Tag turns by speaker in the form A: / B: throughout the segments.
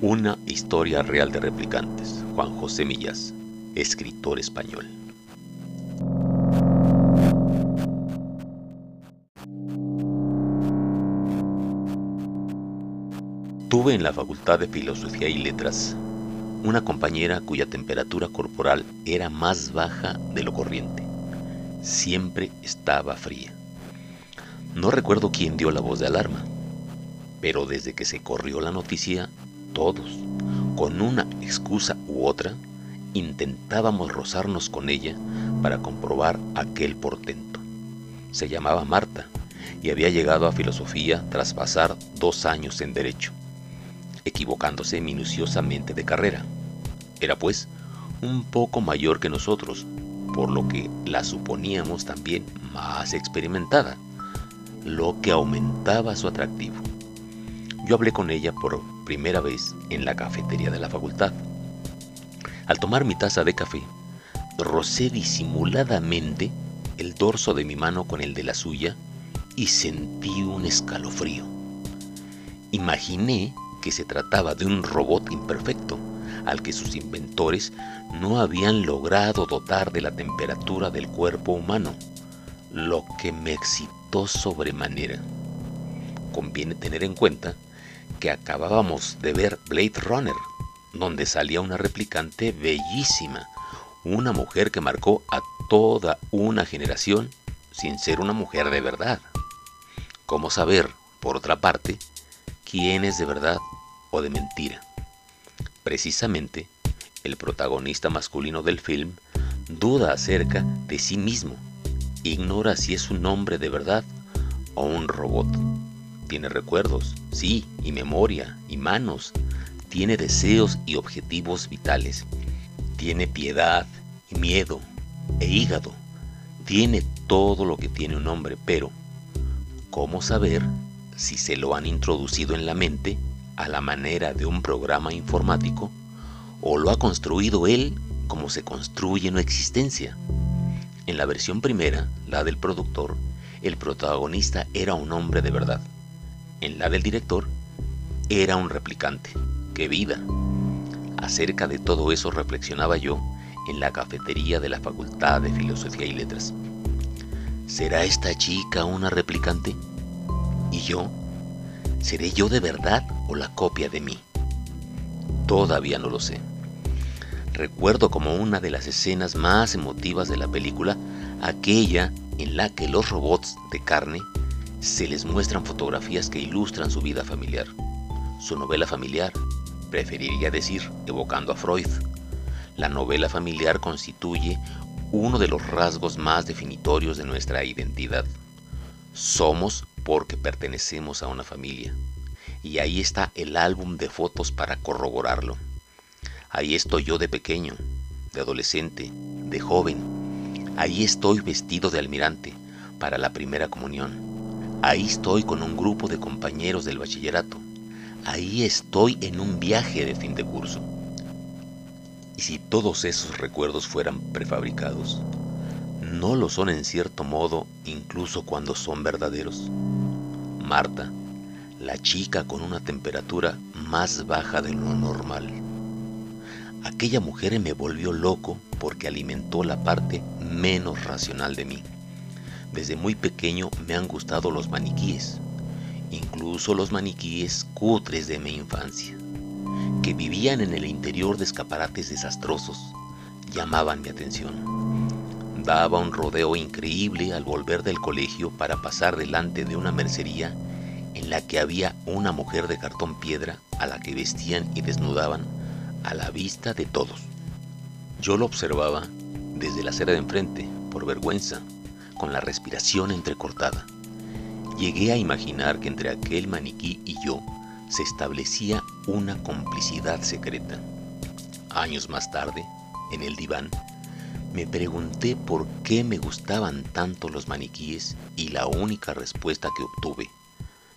A: Una historia real de replicantes. Juan José Millas, escritor español. Tuve en la Facultad de Filosofía y Letras una compañera cuya temperatura corporal era más baja de lo corriente. Siempre estaba fría. No recuerdo quién dio la voz de alarma, pero desde que se corrió la noticia todos, con una excusa u otra, intentábamos rozarnos con ella para comprobar aquel portento. Se llamaba Marta y había llegado a filosofía tras pasar dos años en derecho, equivocándose minuciosamente de carrera. Era pues un poco mayor que nosotros, por lo que la suponíamos también más experimentada, lo que aumentaba su atractivo. Yo hablé con ella por primera vez en la cafetería de la facultad. Al tomar mi taza de café, rocé disimuladamente el dorso de mi mano con el de la suya y sentí un escalofrío. Imaginé que se trataba de un robot imperfecto al que sus inventores no habían logrado dotar de la temperatura del cuerpo humano, lo que me excitó sobremanera. Conviene tener en cuenta que acabábamos de ver Blade Runner, donde salía una replicante bellísima, una mujer que marcó a toda una generación sin ser una mujer de verdad. ¿Cómo saber, por otra parte, quién es de verdad o de mentira? Precisamente, el protagonista masculino del film duda acerca de sí mismo, ignora si es un hombre de verdad o un robot. Tiene recuerdos, sí, y memoria, y manos. Tiene deseos y objetivos vitales. Tiene piedad y miedo e hígado. Tiene todo lo que tiene un hombre, pero ¿cómo saber si se lo han introducido en la mente a la manera de un programa informático o lo ha construido él como se construye una existencia? En la versión primera, la del productor, el protagonista era un hombre de verdad en la del director, era un replicante. ¡Qué vida! Acerca de todo eso reflexionaba yo en la cafetería de la Facultad de Filosofía y Letras. ¿Será esta chica una replicante? ¿Y yo? ¿Seré yo de verdad o la copia de mí? Todavía no lo sé. Recuerdo como una de las escenas más emotivas de la película aquella en la que los robots de carne se les muestran fotografías que ilustran su vida familiar, su novela familiar, preferiría decir, evocando a Freud. La novela familiar constituye uno de los rasgos más definitorios de nuestra identidad. Somos porque pertenecemos a una familia. Y ahí está el álbum de fotos para corroborarlo. Ahí estoy yo de pequeño, de adolescente, de joven. Ahí estoy vestido de almirante para la primera comunión. Ahí estoy con un grupo de compañeros del bachillerato. Ahí estoy en un viaje de fin de curso. ¿Y si todos esos recuerdos fueran prefabricados? ¿No lo son en cierto modo incluso cuando son verdaderos? Marta, la chica con una temperatura más baja de lo normal. Aquella mujer me volvió loco porque alimentó la parte menos racional de mí. Desde muy pequeño me han gustado los maniquíes, incluso los maniquíes cutres de mi infancia, que vivían en el interior de escaparates desastrosos, llamaban mi atención. Daba un rodeo increíble al volver del colegio para pasar delante de una mercería en la que había una mujer de cartón piedra a la que vestían y desnudaban a la vista de todos. Yo lo observaba desde la acera de enfrente, por vergüenza, con la respiración entrecortada. Llegué a imaginar que entre aquel maniquí y yo se establecía una complicidad secreta. Años más tarde, en el diván, me pregunté por qué me gustaban tanto los maniquíes y la única respuesta que obtuve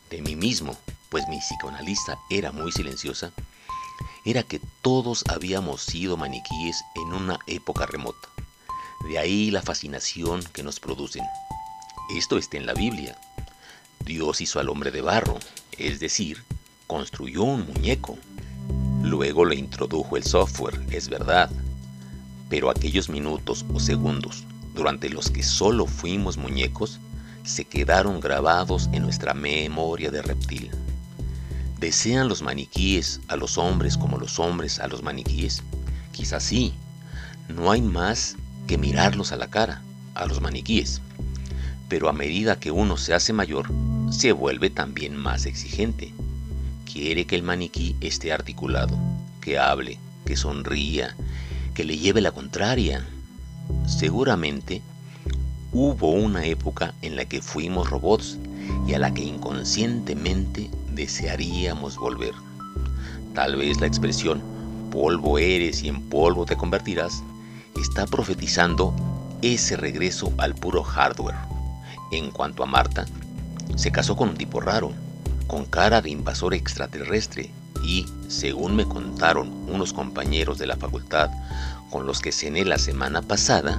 A: de mí mismo, pues mi psicoanalista era muy silenciosa, era que todos habíamos sido maniquíes en una época remota. De ahí la fascinación que nos producen. Esto está en la Biblia. Dios hizo al hombre de barro, es decir, construyó un muñeco. Luego le introdujo el software, es verdad, pero aquellos minutos o segundos durante los que solo fuimos muñecos se quedaron grabados en nuestra memoria de reptil. ¿Desean los maniquíes a los hombres como los hombres a los maniquíes? Quizás sí. No hay más que mirarlos a la cara, a los maniquíes. Pero a medida que uno se hace mayor, se vuelve también más exigente. Quiere que el maniquí esté articulado, que hable, que sonría, que le lleve la contraria. Seguramente hubo una época en la que fuimos robots y a la que inconscientemente desearíamos volver. Tal vez la expresión polvo eres y en polvo te convertirás está profetizando ese regreso al puro hardware. En cuanto a Marta, se casó con un tipo raro, con cara de invasor extraterrestre y, según me contaron unos compañeros de la facultad con los que cené la semana pasada,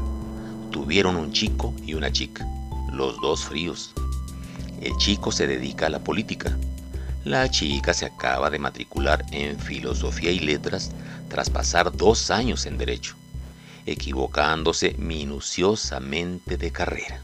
A: tuvieron un chico y una chica, los dos fríos. El chico se dedica a la política. La chica se acaba de matricular en filosofía y letras tras pasar dos años en derecho, equivocándose minuciosamente de carrera.